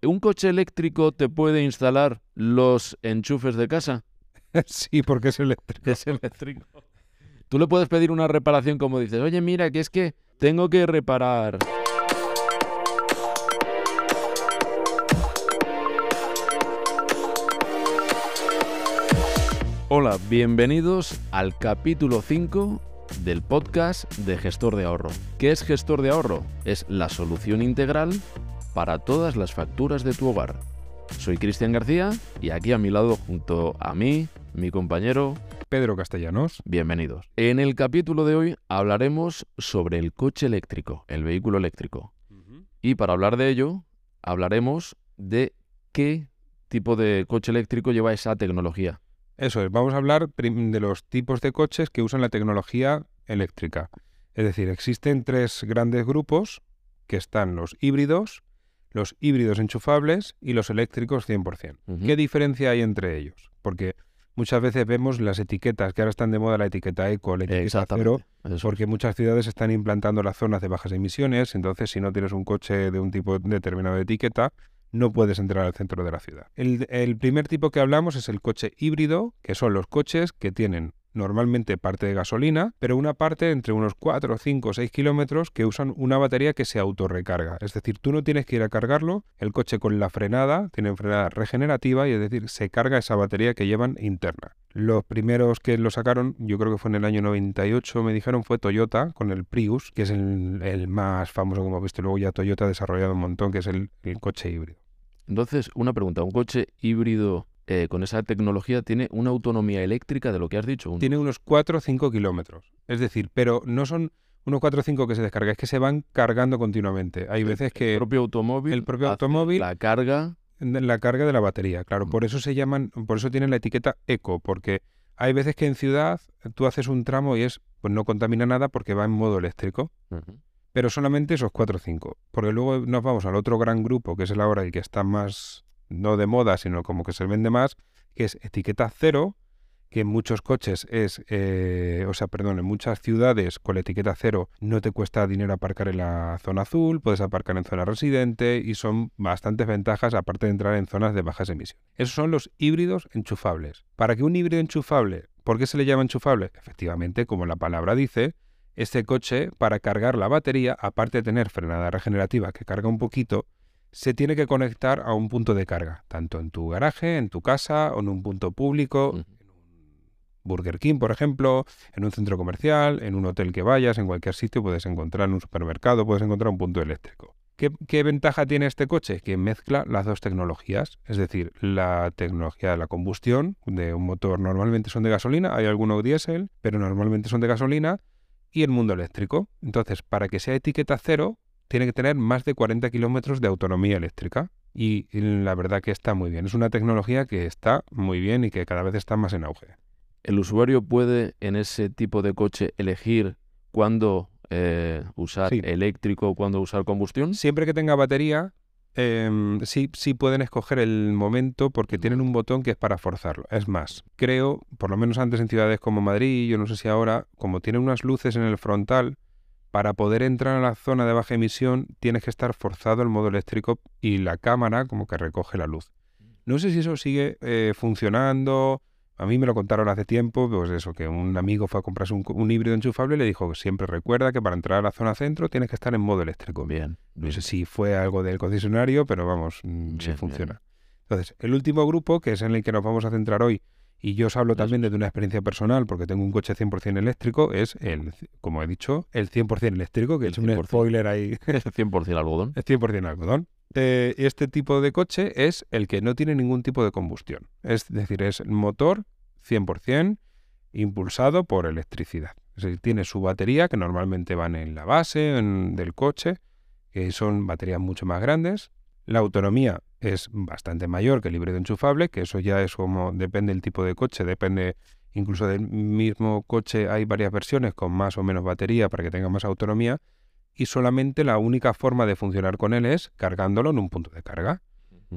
¿Un coche eléctrico te puede instalar los enchufes de casa? sí, porque es eléctrico. Es eléctrico. Tú le puedes pedir una reparación como dices, oye, mira, que es que tengo que reparar. Hola, bienvenidos al capítulo 5 del podcast de Gestor de Ahorro. ¿Qué es Gestor de Ahorro? Es la solución integral para todas las facturas de tu hogar. Soy Cristian García y aquí a mi lado, junto a mí, mi compañero Pedro Castellanos. Bienvenidos. En el capítulo de hoy hablaremos sobre el coche eléctrico, el vehículo eléctrico. Y para hablar de ello, hablaremos de qué tipo de coche eléctrico lleva esa tecnología. Eso es, vamos a hablar de los tipos de coches que usan la tecnología eléctrica. Es decir, existen tres grandes grupos que están los híbridos, los híbridos enchufables y los eléctricos 100%. ¿Qué diferencia hay entre ellos? Porque muchas veces vemos las etiquetas, que ahora están de moda la etiqueta eco, la etiqueta cero, porque muchas ciudades están implantando las zonas de bajas emisiones, entonces si no tienes un coche de un tipo determinado de etiqueta, no puedes entrar al centro de la ciudad. El, primer tipo que hablamos es el coche híbrido, que son los coches que tienen normalmente parte de gasolina, pero una parte entre unos 4, 5 o 6 kilómetros que usan una batería que se autorrecarga. Es decir, tú no tienes que ir a cargarlo, el coche con la frenada, tiene frenada regenerativa y es decir, se carga esa batería que llevan interna. Los primeros que lo sacaron, yo creo que fue en el año 98, me dijeron, fue Toyota con el Prius, que es el, más famoso como visto. Luego ya Toyota ha desarrollado un montón, que es el, coche híbrido. Entonces, una pregunta, ¿un coche híbrido eh, con esa tecnología tiene una autonomía eléctrica de lo que has dicho? Tiene unos 4 o 5 kilómetros. Es decir, pero no son unos 4 o 5 que se descargan, es que se van cargando continuamente. Hay veces que... El propio automóvil... El propio automóvil... La carga la carga de la batería, claro. Por eso se llaman, por eso tienen la etiqueta eco, porque hay veces que en ciudad tú haces un tramo y es, pues no contamina nada porque va en modo eléctrico. Pero solamente esos 4 o 5. Porque luego nos vamos al otro gran grupo, que es el ahora y que está más, no de moda, sino como que se vende más, que es etiqueta cero, que en muchos coches es, eh, o sea, perdón, en muchas ciudades con la etiqueta cero no te cuesta dinero aparcar en la zona azul, puedes aparcar en zona residente y son bastantes ventajas aparte de entrar en zonas de bajas emisiones. Esos son los híbridos enchufables. Para que un híbrido enchufable, ¿por qué se le llama enchufable? Efectivamente, como la palabra dice, este coche para cargar la batería, aparte de tener frenada regenerativa que carga un poquito, se tiene que conectar a un punto de carga, tanto en tu garaje, en tu casa o en un punto público. Burger King, por ejemplo, en un centro comercial, en un hotel que vayas, en cualquier sitio puedes encontrar en un supermercado, puedes encontrar un punto eléctrico. ¿Qué, ventaja tiene este coche? Que mezcla las dos tecnologías, es decir, la tecnología de la combustión de un motor normalmente son de gasolina, hay algunos diésel, pero normalmente son de gasolina, y el mundo eléctrico. Entonces, para que sea etiqueta cero, tiene que tener más de 40 kilómetros de autonomía eléctrica. Y la verdad que está muy bien. Es una tecnología que está muy bien y que cada vez está más en auge el usuario puede en ese tipo de coche elegir cuándo eh, usar eléctrico o cuándo usar combustión? Siempre que tenga batería, em, sí, sí pueden escoger el momento porque tienen un botón que es para forzarlo. Es más, creo, por lo menos antes en ciudades como Madrid, yo no sé si ahora, como tienen unas luces en el frontal, para poder entrar a la zona de baja emisión tienes que estar forzado el modo eléctrico y la cámara como que recoge la luz. No sé si eso sigue eh, funcionando a mí me lo contaron hace tiempo, pues eso, que un amigo fue a comprarse un, híbrido enchufable y le dijo que siempre recuerda que para entrar a la zona centro tienes que estar en modo eléctrico. Bien. No sé si fue algo del concesionario, pero vamos, mm, sí funciona. Entonces, el último grupo, que es en el que nos vamos a centrar hoy, y yo os hablo también desde una experiencia personal, porque tengo un coche 100% eléctrico, es el, como he dicho, el 100% eléctrico, que es un spoiler ahí. Es 100% algodón. Es 100% algodón. Eh, este tipo de coche es el que no tiene ningún tipo de combustión. Es decir, es motor 100% impulsado por electricidad. Es decir, tiene su batería, que normalmente van en la base del coche, que son baterías mucho más grandes. La autonomía es bastante mayor que el híbrido enchufable, que eso ya es como depende del tipo de coche, depende incluso del mismo coche, hay varias versiones con más o menos batería para que tenga más autonomía y solamente la única forma de funcionar con él es cargándolo en un punto de carga.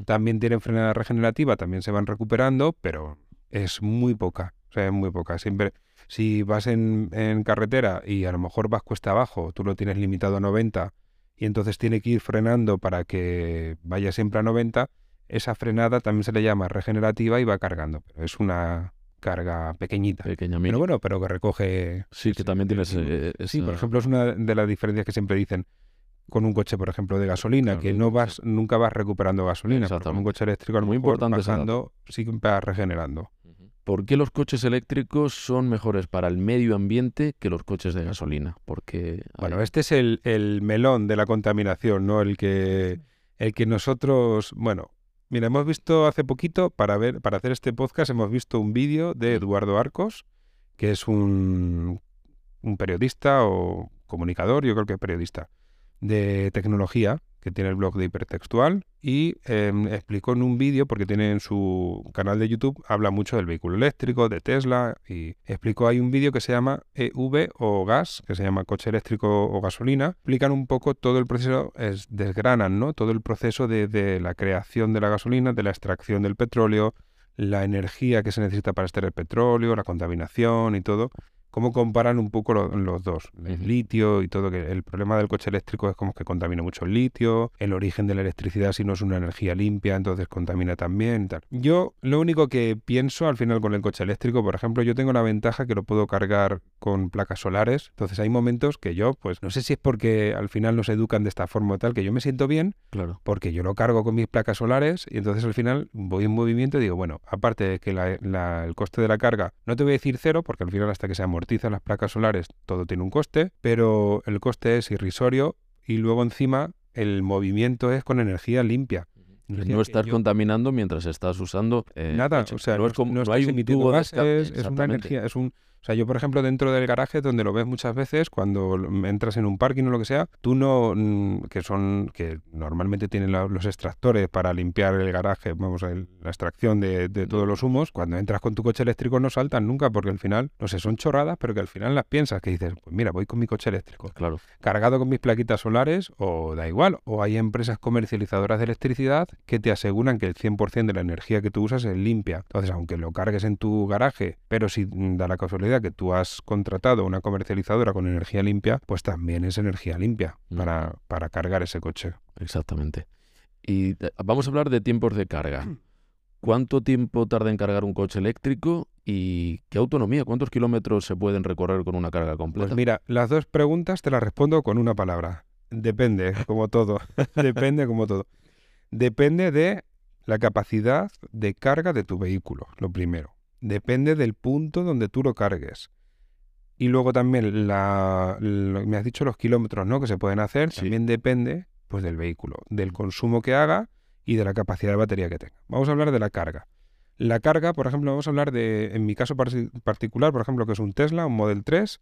También tienen frenada regenerativa, también se van recuperando, pero es muy poca. O sea, es muy poca. Siempre, si vas en, carretera y a lo mejor vas cuesta abajo, tú lo tienes limitado a 90 y entonces tiene que ir frenando para que vaya siempre a 90, esa frenada también se le llama regenerativa y va cargando. Pero es una carga pequeñita. Pequeña Pero bueno, pero que recoge... Sí, que también tienes... Eh, sí, por ejemplo, es una de las diferencias que siempre dicen con un coche, por ejemplo, de gasolina, que no vas, nunca vas recuperando gasolina. Con un coche eléctrico es muy importante pasando, sigue regenerando. ¿Por qué los coches eléctricos son mejores para el medio ambiente que los coches de gasolina? Porque bueno, este es el, el, melón de la contaminación, ¿no? El que, el que nosotros, bueno, mira, hemos visto hace poquito para ver, para hacer este podcast, hemos visto un vídeo de Eduardo Arcos, que es un, un periodista o comunicador, yo creo que periodista de tecnología, que tiene el blog de hipertextual, y em, explicó en un vídeo, porque tiene en su canal de YouTube, habla mucho del vehículo eléctrico, de Tesla, y explicó, hay un vídeo que se llama EV o gas, que se llama coche eléctrico o gasolina, explican un poco todo el proceso, es, desgranan, ¿no? Todo el proceso de, de la creación de la gasolina, de la extracción del petróleo, la energía que se necesita para extraer el petróleo, la contaminación y todo cómo comparan un poco los dos, el litio y todo, que el problema del coche eléctrico es como que contamina mucho el litio, el origen de la electricidad si no es una energía limpia, entonces contamina también. Tal. Yo lo único que pienso al final con el coche eléctrico, por ejemplo, yo tengo la ventaja que lo puedo cargar con placas solares, entonces hay momentos que yo, pues no sé si es porque al final nos educan de esta forma o tal, que yo me siento bien, claro. porque yo lo cargo con mis placas solares y entonces al final voy en movimiento y digo, bueno, aparte de que el coste de la carga, no te voy a decir cero, porque al final hasta que las placas solares, todo tiene un coste, pero el coste es irrisorio y luego encima el movimiento es con energía limpia. no estás contaminando mientras estás usando eh, nada, o sea, no, es como no, hay un tubo es una energía, es un o sea, yo, por ejemplo, dentro del garaje, donde lo ves muchas veces, cuando entras en un parking o lo que sea, tú no, mm, que son, que normalmente tienen los extractores para limpiar el garaje, vamos, a la extracción de, todos los humos, cuando entras con tu coche eléctrico no saltan nunca, porque al final, no sé, son chorradas, pero que al final las piensas, que dices, pues mira, voy con mi coche eléctrico. Claro. Cargado con mis plaquitas solares, o da igual, o hay empresas comercializadoras de electricidad que te aseguran que el 100% de la energía que tú usas es limpia. Entonces, aunque lo cargues en tu garaje, pero si da la casualidad que tú has contratado una comercializadora con energía limpia, pues también es energía limpia para, para cargar ese coche. Exactamente. Y eh, vamos a hablar de tiempos de carga. ¿Cuánto tiempo tarda en cargar un coche eléctrico y qué autonomía? ¿Cuántos kilómetros se pueden recorrer con una carga completa? Pues mira, las dos preguntas te las respondo con una palabra. Depende, como todo. Depende, como todo. Depende de la capacidad de carga de tu vehículo, lo primero depende del punto donde tú lo cargues. Y luego también la, me has dicho los kilómetros ¿no? que se pueden hacer, también depende pues, del vehículo, del consumo que haga y de la capacidad de batería que tenga. Vamos a hablar de la carga. La carga, por ejemplo, vamos a hablar de, en mi caso particular, por ejemplo, que es un Tesla, un Model 3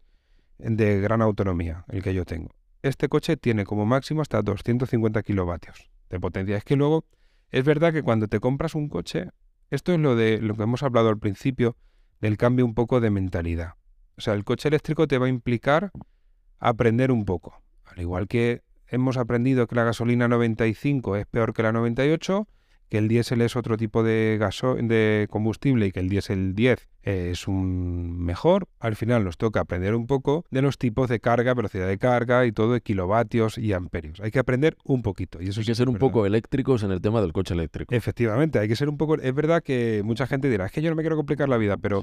de gran autonomía, el que yo tengo. Este coche tiene como máximo hasta 250 kilovatios de potencia. Es que luego, es verdad que cuando te compras un coche, esto es lo de lo que hemos hablado al principio del cambio un poco de mentalidad. O sea, el coche eléctrico te va a implicar aprender un poco. Al igual que hemos aprendido que la gasolina 95 es peor que la 98, que el diésel es otro tipo de, gaso de combustible y que el diésel 10 es un mejor, al final nos toca aprender un poco de los tipos de carga, velocidad de carga y todo de kilovatios y amperios. Hay que aprender un poquito. Y eso hay que ser un poco eléctricos en el tema del coche eléctrico. Efectivamente, hay que ser un poco... Es verdad que mucha gente dirá, es que yo no me quiero complicar la vida, pero...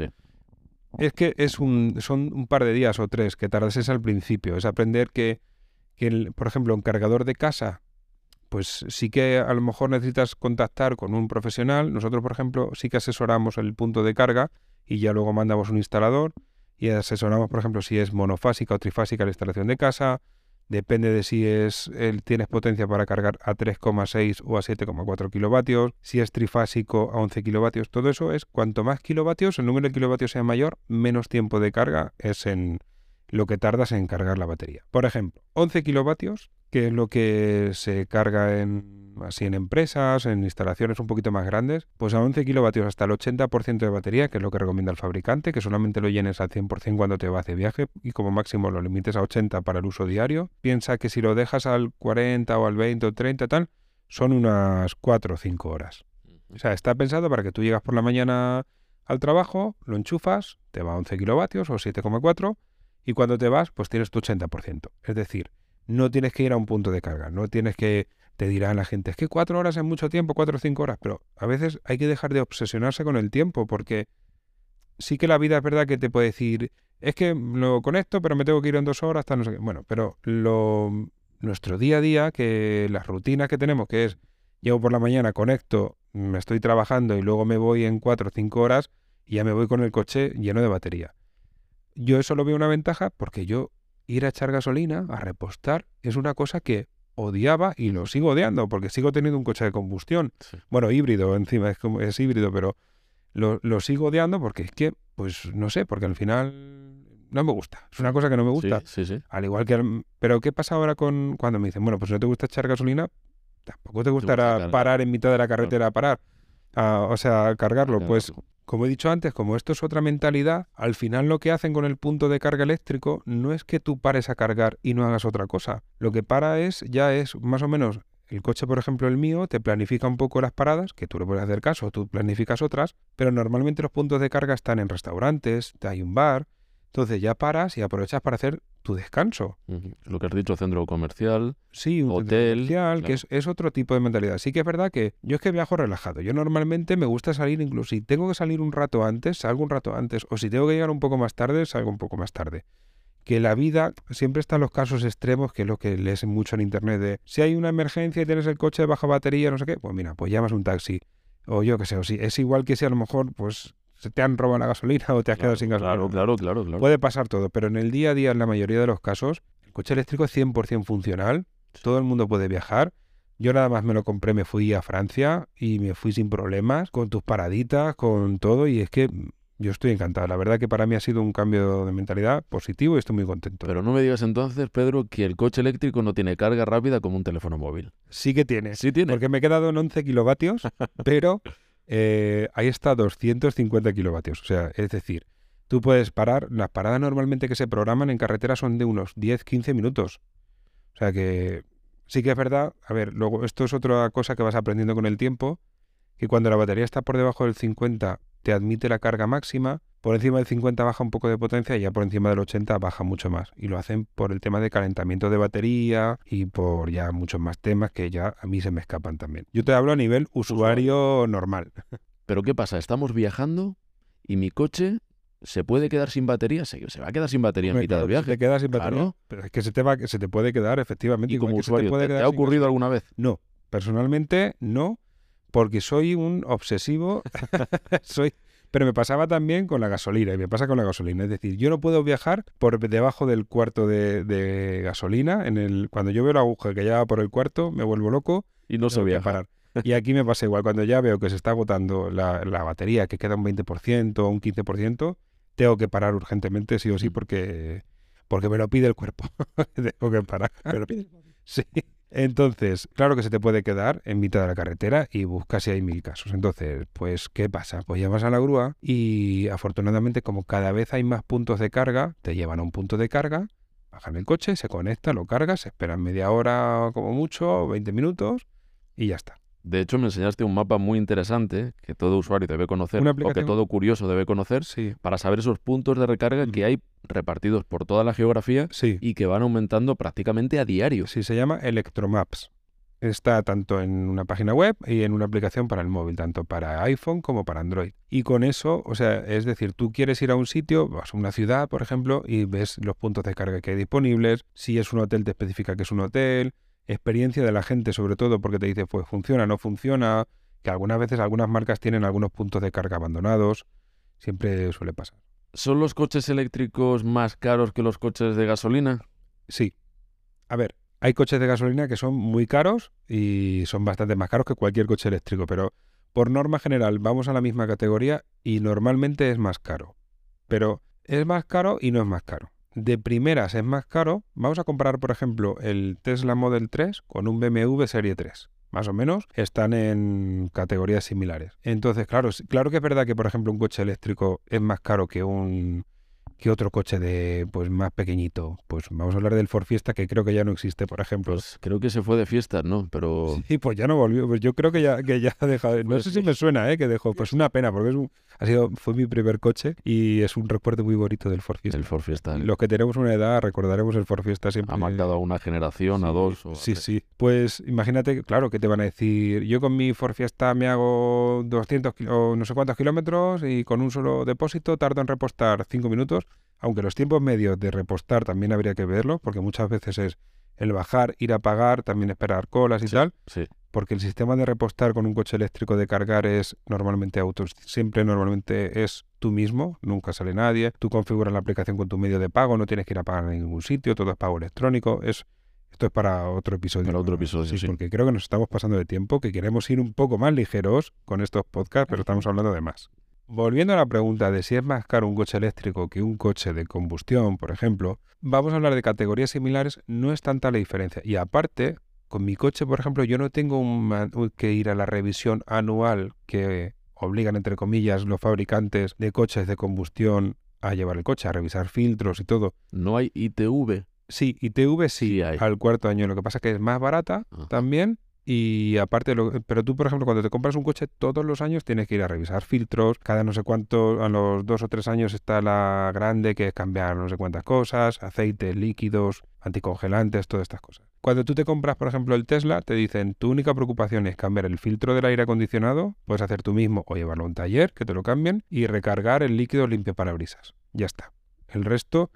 Es que es un, son un par de días o tres que tardas al principio. Es aprender que, que por ejemplo, un cargador de casa pues sí que a lo mejor necesitas contactar con un profesional. Nosotros, por ejemplo, sí que asesoramos el punto de carga y ya luego mandamos un instalador y asesoramos, por ejemplo, si es monofásica o trifásica la instalación de casa. Depende de si es tienes potencia para cargar a 3,6 o a 7,4 kilovatios. Si es trifásico a 11 kilovatios. Todo eso es cuanto más kilovatios, el número de kilovatios sea mayor, menos tiempo de carga es en lo que tardas en cargar la batería. Por ejemplo, 11 kilovatios que es lo que se carga en, así en empresas, en instalaciones un poquito más grandes, pues a 11 kilovatios hasta el 80% de batería, que es lo que recomienda el fabricante, que solamente lo llenes al 100% cuando te vas de viaje y como máximo lo limites a 80 para el uso diario. Piensa que si lo dejas al 40 o al 20 o 30 tal, son unas 4 o 5 horas. O sea, está pensado para que tú llegas por la mañana al trabajo, lo enchufas, te va a 11 kilovatios o 7,4 y cuando te vas, pues tienes tu 80%. Es decir, no tienes que ir a un punto de carga, no tienes que, te dirán la gente, es que cuatro horas es mucho tiempo, cuatro o cinco horas, pero a veces hay que dejar de obsesionarse con el tiempo, porque sí que la vida es verdad que te puede decir, es que lo conecto, pero me tengo que ir en dos horas, hasta no sé qué. Bueno, pero nuestro día a día, que las rutinas que tenemos, que es, llego por la mañana, conecto, me estoy trabajando y luego me voy en cuatro o cinco horas y ya me voy con el coche lleno de batería. Yo eso lo veo una ventaja porque yo ir a echar gasolina, a repostar, es una cosa que odiaba y lo sigo odiando porque sigo teniendo un coche de combustión. Bueno, híbrido encima, es, como, es híbrido, pero lo, lo, sigo odiando porque es que, pues no sé, porque al final no me gusta. Es una cosa que no me gusta. Sí, sí, Al igual que... Pero ¿qué pasa ahora con cuando me dicen, bueno, pues no te gusta echar gasolina? Tampoco te gustará parar en mitad de la carretera a parar. O sea, cargarlo. Pues como he dicho antes, como esto es otra mentalidad, al final lo que hacen con el punto de carga eléctrico no es que tú pares a cargar y no hagas otra cosa. Lo que para es, ya es más o menos, el coche, por ejemplo, el mío, te planifica un poco las paradas, que tú le puedes hacer caso, tú planificas otras, pero normalmente los puntos de carga están en restaurantes, hay un bar, entonces ya paras y aprovechas para hacer tu descanso. Lo que has dicho, centro comercial, sí, un hotel, comercial, que es, otro tipo de mentalidad. Sí que es verdad que yo es que viajo relajado. Yo normalmente me gusta salir, incluso si tengo que salir un rato antes, salgo un rato antes, o si tengo que llegar un poco más tarde, salgo un poco más tarde. Que la vida, siempre están los casos extremos, que es lo que lees mucho en internet de si hay una emergencia y tienes el coche de baja batería, no sé qué, pues mira, pues llamas un taxi. O yo qué sé, o si es igual que si a lo mejor, pues se te han robado la gasolina o te has quedado sin gasolina. Claro, claro, claro, claro. Puede pasar todo, pero en el día a día, en la mayoría de los casos, el coche eléctrico es 100% funcional, todo el mundo puede viajar. Yo nada más me lo compré, me fui a Francia y me fui sin problemas, con tus paraditas, con todo, y es que yo estoy encantado. La verdad que para mí ha sido un cambio de mentalidad positivo y estoy muy contento. Pero no me digas entonces, Pedro, que el coche eléctrico no tiene carga rápida como un teléfono móvil. Sí que tiene. Sí tiene. Porque me he quedado en 11 kilovatios, pero eh, ahí está 250 kilovatios. O sea, es decir, tú puedes parar, las paradas normalmente que se programan en carretera son de unos 10-15 minutos. O sea que sí que es verdad, a ver, luego esto es otra cosa que vas aprendiendo con el tiempo, que cuando la batería está por debajo del 50 te admite la carga máxima, por encima del 50 baja un poco de potencia y ya por encima del 80 baja mucho más. Y lo hacen por el tema de calentamiento de batería y por ya muchos más temas que ya a mí se me escapan también. Yo te hablo a nivel usuario normal. Pero ¿qué pasa? Estamos viajando y mi coche se puede quedar sin batería, se, va a quedar sin batería en mitad del viaje. Se queda sin batería. Pero es que se te, va, se te puede quedar, efectivamente. ¿Y como usuario, te, te ha ocurrido alguna vez? No, personalmente no, porque soy un obsesivo. soy pero me pasaba también con la gasolina, y me pasa con la gasolina. Es decir, yo no puedo viajar por debajo del cuarto de, gasolina. En el, cuando yo veo la aguja que lleva por el cuarto, me vuelvo loco. Y no se viaja. Parar. Y aquí me pasa igual. Cuando ya veo que se está agotando la, batería, que queda un 20% o un 15%, tengo que parar urgentemente, sí o sí, mm. porque, porque me lo pide el cuerpo. tengo que parar. Me lo pide Sí. Entonces, claro que se te puede quedar en mitad de la carretera y buscas si hay mil casos. Entonces, pues, ¿qué pasa? Pues llamas a la grúa y afortunadamente como cada vez hay más puntos de carga, te llevan a un punto de carga, bajan el coche, se conecta, lo cargas, esperan media hora como mucho, 20 minutos y ya está. De hecho, me enseñaste un mapa muy interesante que todo usuario debe conocer o que todo curioso debe conocer para saber esos puntos de recarga que hay repartidos por toda la geografía y que van aumentando prácticamente a diario. Sí, se llama Electromaps. Está tanto en una página web y en una aplicación para el móvil, tanto para iPhone como para Android. Y con eso, o sea, es decir, tú quieres ir a un sitio, vas a una ciudad, por ejemplo, y ves los puntos de carga que hay disponibles. Si es un hotel, te especifica que es un hotel experiencia de la gente, sobre todo porque te dice, pues funciona, no funciona, que algunas veces algunas marcas tienen algunos puntos de carga abandonados, siempre suele pasar. ¿Son los coches eléctricos más caros que los coches de gasolina? Sí. A ver, hay coches de gasolina que son muy caros y son bastante más caros que cualquier coche eléctrico, pero por norma general vamos a la misma categoría y normalmente es más caro. Pero es más caro y no es más caro de primeras es más caro, vamos a comparar, por ejemplo, el Tesla Model 3 con un BMW Serie 3. Más o menos están en categorías similares. Entonces, claro, claro que es verdad que, por ejemplo, un coche eléctrico es más caro que un ¿Qué otro coche de pues más pequeñito? Pues vamos a hablar del Ford Fiesta, que creo que ya no existe, por ejemplo. Pues creo que se fue de fiestas, ¿no? Pero... Sí, pues ya no volvió. Pues yo creo que ya, que ya ha dejado. No pues sé si me suena, ¿eh? Que dejó. Pues una pena, porque es un, ha sido, fue mi primer coche y es un recuerdo muy bonito del Ford Fiesta. El Ford Fiesta. ¿eh? Los que tenemos una edad recordaremos el Ford Fiesta siempre. Ha marcado a una generación, a dos. sí, sí. Pues imagínate, claro, que te van a decir, yo con mi Ford Fiesta me hago 200 o no sé cuántos kilómetros y con un solo depósito tardo en repostar 5 minutos aunque los tiempos medios de repostar también habría que verlo, porque muchas veces es el bajar, ir a pagar, también esperar colas y tal. Sí. Porque el sistema de repostar con un coche eléctrico de cargar es normalmente auto, siempre normalmente es tú mismo, nunca sale nadie. Tú configuras la aplicación con tu medio de pago, no tienes que ir a pagar en ningún sitio, todo es pago electrónico. Es, esto es para otro episodio. Para otro episodio, sí, Porque creo que nos estamos pasando de tiempo, que queremos ir un poco más ligeros con estos podcasts, pero estamos hablando de más. Volviendo a la pregunta de si es más caro un coche eléctrico que un coche de combustión, por ejemplo, vamos a hablar de categorías similares, no es tanta la diferencia. Y aparte, con mi coche, por ejemplo, yo no tengo que ir a la revisión anual que obligan, entre comillas, los fabricantes de coches de combustión a llevar el coche, a revisar filtros y todo. ¿No hay ITV? Sí, ITV sí, hay. al cuarto año. Lo que pasa es que es más barata también y aparte, pero tú, por ejemplo, cuando te compras un coche, todos los años tienes que ir a revisar filtros. Cada no sé cuánto, a los dos o tres años está la grande, que es cambiar no sé cuántas cosas, aceites, líquidos, anticongelantes, todas estas cosas. Cuando tú te compras, por ejemplo, el Tesla, te dicen, tu única preocupación es cambiar el filtro del aire acondicionado, puedes hacer tú mismo o llevarlo a un taller, que te lo cambien, y recargar el líquido limpio parabrisas. Ya está. El resto,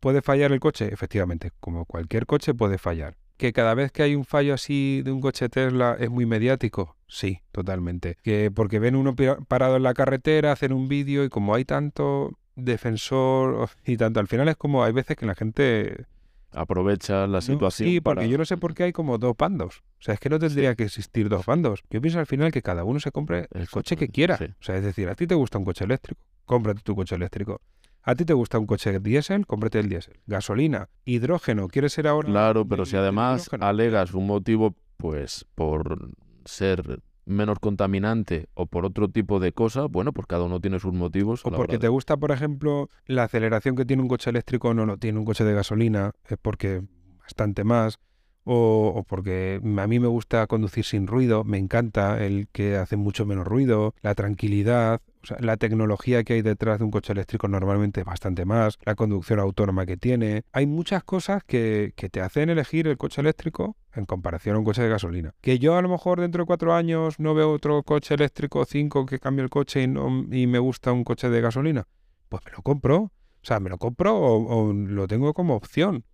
¿puede fallar el coche? Efectivamente, como cualquier coche puede fallar que cada vez que hay un fallo así de un coche Tesla es muy mediático. Sí, totalmente. Que porque ven uno parado en la carretera, hacen un vídeo y como hay tanto defensor y tanto, al final es como hay veces que la gente aprovecha la situación. sí, porque yo no sé por qué hay como dos bandos. O sea, es que no tendría que existir dos bandos. Yo pienso al final que cada uno se compre el coche que quiera. O sea, es decir, a ti te gusta un coche eléctrico, cómprate tu coche eléctrico. ¿A ti te gusta un coche diésel? Cómprate el diésel. Gasolina, hidrógeno, ¿quieres ser ahora? Claro, pero si además alegas un motivo, pues por ser menos contaminante o por otro tipo de cosa, bueno, pues cada uno tiene sus motivos. O porque te gusta, por ejemplo, la aceleración que tiene un coche eléctrico no lo tiene un coche de gasolina, es porque bastante más. O, o, porque a mí me gusta conducir sin ruido, me encanta el que hace mucho menos ruido, la tranquilidad, o sea, la tecnología que hay detrás de un coche eléctrico normalmente es bastante más, la conducción autónoma que tiene. Hay muchas cosas que, que, te hacen elegir el coche eléctrico en comparación a un coche de gasolina. Que yo a lo mejor dentro de cuatro años no veo otro coche eléctrico cinco que cambie el coche y, y me gusta un coche de gasolina. Pues me lo compro. O sea, me lo compro o lo tengo como opción.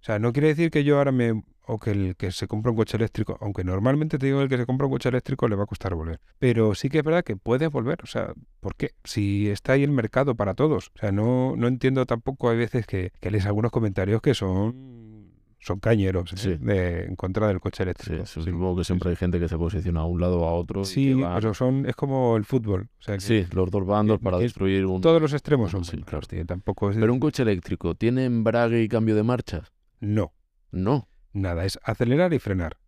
O sea, no quiere decir que yo ahora me o que el que se compra un coche eléctrico, aunque normalmente te digo el que se compra un coche eléctrico le va a costar volver. Pero sí que es verdad que puede volver. O sea, ¿por qué? Si está ahí el mercado para todos. O sea, no, no entiendo tampoco, hay veces que, que lees algunos comentarios que son son cañeros ¿eh? de, en contra del coche eléctrico. Sí, supongo que siempre hay gente que se posiciona a un lado o a otro. Sí, pero son, es como el fútbol. O sea, sí, los dos bandos para destruir un... Todos los extremos son sí, claro. tampoco Pero un coche eléctrico, ¿tiene embrague y cambio de marchas? No. No. Nada, es acelerar y frenar.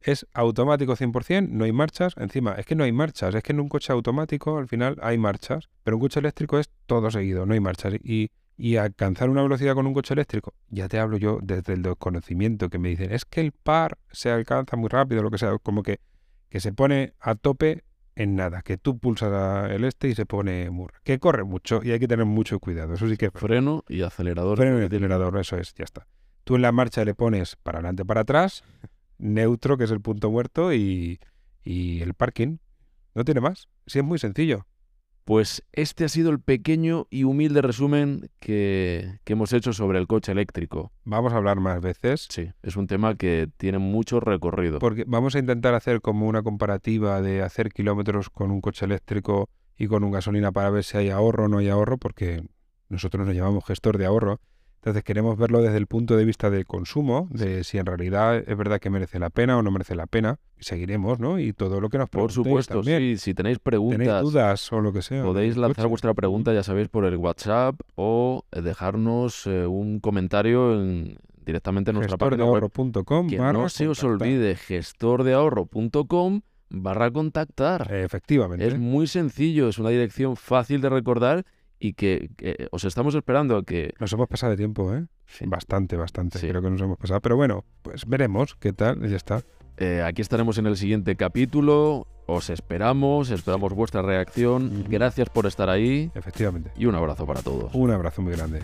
Es automático 100%, no hay marchas. Encima, es que no hay marchas, es que en un coche automático al final hay marchas, pero un coche eléctrico es todo seguido, no hay marchas. Y, y alcanzar una velocidad con un coche eléctrico, ya te hablo yo desde el desconocimiento, que me dicen, es que el par se alcanza muy rápido, lo que sea, como que, que se pone a tope en nada, que tú pulsas el este y se pone muy... que corre mucho y hay que tener mucho cuidado, eso sí que... Freno y acelerador. Freno y acelerador, eso es, ya está. Tú en la marcha le pones para adelante, para atrás, neutro, que es el punto muerto, y, y el parking. No tiene más. Sí, es muy sencillo. Pues este ha sido el pequeño y humilde resumen que, que, hemos hecho sobre el coche eléctrico. Vamos a hablar más veces. Sí, es un tema que tiene mucho recorrido. Porque vamos a intentar hacer como una comparativa de hacer kilómetros con un coche eléctrico y con un gasolina para ver si hay ahorro o no hay ahorro, porque nosotros nos llamamos gestor de ahorro entonces queremos verlo desde el punto de vista del consumo, de si en realidad es verdad que merece la pena o no merece la pena. Seguiremos, ¿no? Y todo lo que nos Por supuesto, sí. Si tenéis preguntas, tenéis dudas o lo que sea. Podéis lanzar vuestra pregunta, ya sabéis, por el WhatsApp o dejarnos eh, un comentario en, directamente en nuestra página web. Que no se os olvide, gestordeahorro.com barra contactar. Efectivamente. Es muy sencillo, es una dirección fácil de recordar y que, os estamos esperando que... Nos hemos pasado de tiempo, ¿eh? Bastante, bastante. Creo que nos hemos pasado. Pero bueno, pues veremos qué tal ya está. Eh, aquí estaremos en el siguiente capítulo. Os esperamos, esperamos vuestra reacción. Gracias por estar ahí. Efectivamente. Y un abrazo para todos. Un abrazo muy grande.